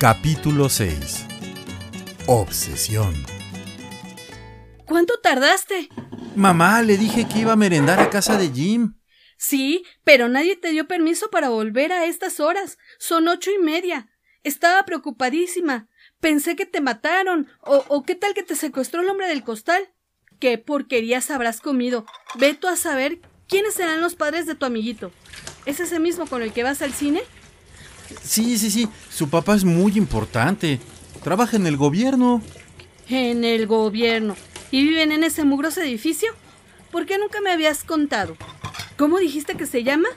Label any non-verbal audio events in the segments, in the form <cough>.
Capítulo 6 Obsesión ¿Cuánto tardaste? Mamá, le dije que iba a merendar a casa de Jim. Sí, pero nadie te dio permiso para volver a estas horas. Son ocho y media. Estaba preocupadísima. Pensé que te mataron. O, o qué tal que te secuestró el hombre del costal. ¿Qué porquerías habrás comido? Ve tú a saber quiénes serán los padres de tu amiguito. ¿Es ese mismo con el que vas al cine? Sí, sí, sí. Su papá es muy importante. Trabaja en el gobierno. En el gobierno. ¿Y viven en ese mugroso edificio? ¿Por qué nunca me habías contado? ¿Cómo dijiste que se llama?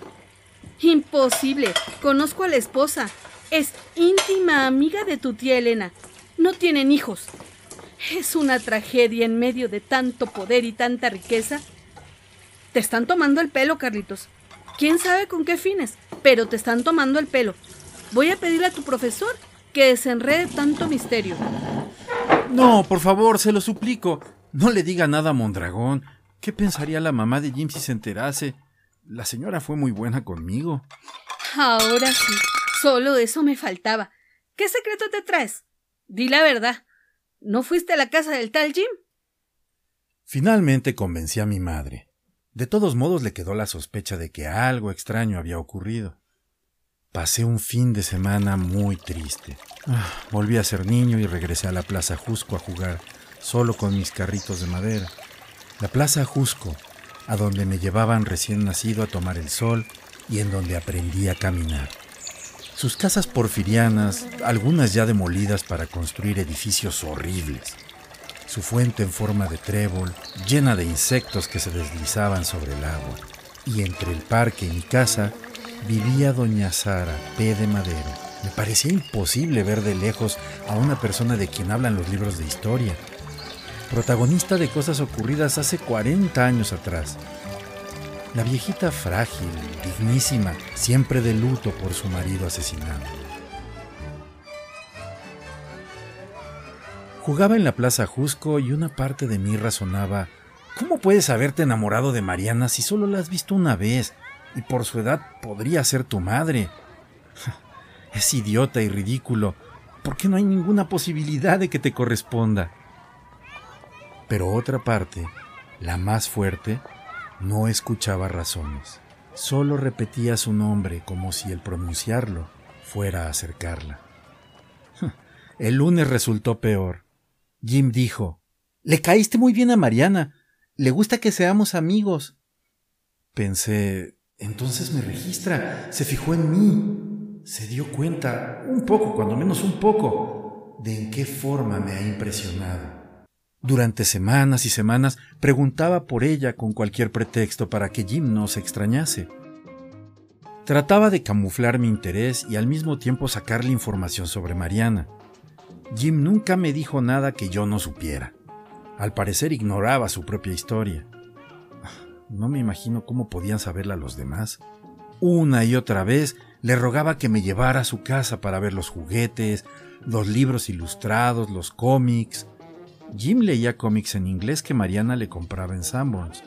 Imposible. Conozco a la esposa. Es íntima amiga de tu tía Elena. No tienen hijos. Es una tragedia en medio de tanto poder y tanta riqueza. Te están tomando el pelo, Carlitos. ¿Quién sabe con qué fines? Pero te están tomando el pelo. Voy a pedirle a tu profesor que desenrede tanto misterio. No, por favor, se lo suplico. No le diga nada a Mondragón. ¿Qué pensaría la mamá de Jim si se enterase? La señora fue muy buena conmigo. Ahora sí, solo eso me faltaba. ¿Qué secreto te traes? Di la verdad. ¿No fuiste a la casa del tal Jim? Finalmente convencí a mi madre. De todos modos le quedó la sospecha de que algo extraño había ocurrido. Pasé un fin de semana muy triste. Volví a ser niño y regresé a la Plaza Jusco a jugar, solo con mis carritos de madera. La Plaza Jusco, a donde me llevaban recién nacido a tomar el sol y en donde aprendí a caminar. Sus casas porfirianas, algunas ya demolidas para construir edificios horribles. Su fuente en forma de trébol, llena de insectos que se deslizaban sobre el agua. Y entre el parque y mi casa, vivía doña Sara P. de Madero. Me parecía imposible ver de lejos a una persona de quien hablan los libros de historia, protagonista de cosas ocurridas hace 40 años atrás. La viejita frágil, dignísima, siempre de luto por su marido asesinado. Jugaba en la Plaza Jusco y una parte de mí razonaba, ¿cómo puedes haberte enamorado de Mariana si solo la has visto una vez? Y por su edad podría ser tu madre. <laughs> Es idiota y ridículo, porque no hay ninguna posibilidad de que te corresponda. Pero otra parte, la más fuerte, no escuchaba razones. Solo repetía su nombre como si el pronunciarlo fuera a acercarla. <laughs> El lunes resultó peor. Jim dijo, Le caíste muy bien a Mariana. Le gusta que seamos amigos. Pensé, entonces me registra, se fijó en mí, se dio cuenta, un poco, cuando menos un poco, de en qué forma me ha impresionado. Durante semanas y semanas preguntaba por ella con cualquier pretexto para que Jim no se extrañase. Trataba de camuflar mi interés y al mismo tiempo sacarle información sobre Mariana. Jim nunca me dijo nada que yo no supiera. Al parecer ignoraba su propia historia. No me imagino cómo podían saberla los demás. Una y otra vez le rogaba que me llevara a su casa para ver los juguetes, los libros ilustrados, los cómics. Jim leía cómics en inglés que Mariana le compraba en Sanborns.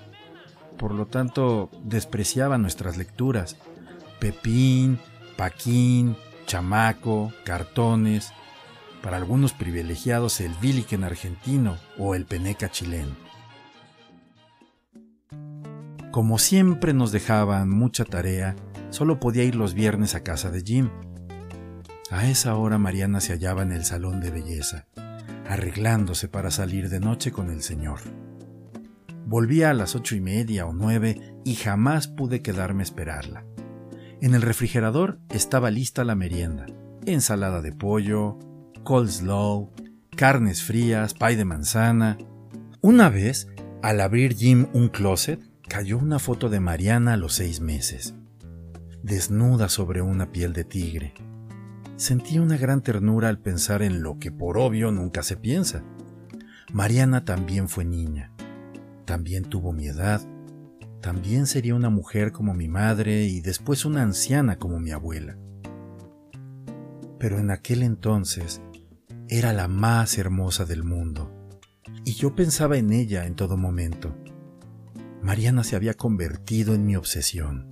Por lo tanto, despreciaba nuestras lecturas. Pepín, Paquín, Chamaco, cartones. Para algunos privilegiados el Billiken argentino o el Peneca chileno. Como siempre nos dejaban mucha tarea, solo podía ir los viernes a casa de Jim. A esa hora Mariana se hallaba en el salón de belleza, arreglándose para salir de noche con el señor. Volvía a las ocho y media o nueve y jamás pude quedarme a esperarla. En el refrigerador estaba lista la merienda, ensalada de pollo, coleslaw, carnes frías, pay de manzana. Una vez, al abrir Jim un closet, cayó una foto de Mariana a los seis meses, desnuda sobre una piel de tigre. Sentí una gran ternura al pensar en lo que por obvio nunca se piensa. Mariana también fue niña, también tuvo mi edad, también sería una mujer como mi madre y después una anciana como mi abuela. Pero en aquel entonces era la más hermosa del mundo, y yo pensaba en ella en todo momento. Mariana se había convertido en mi obsesión.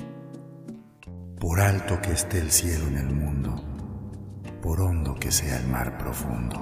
Por alto que esté el cielo en el mundo, por hondo que sea el mar profundo.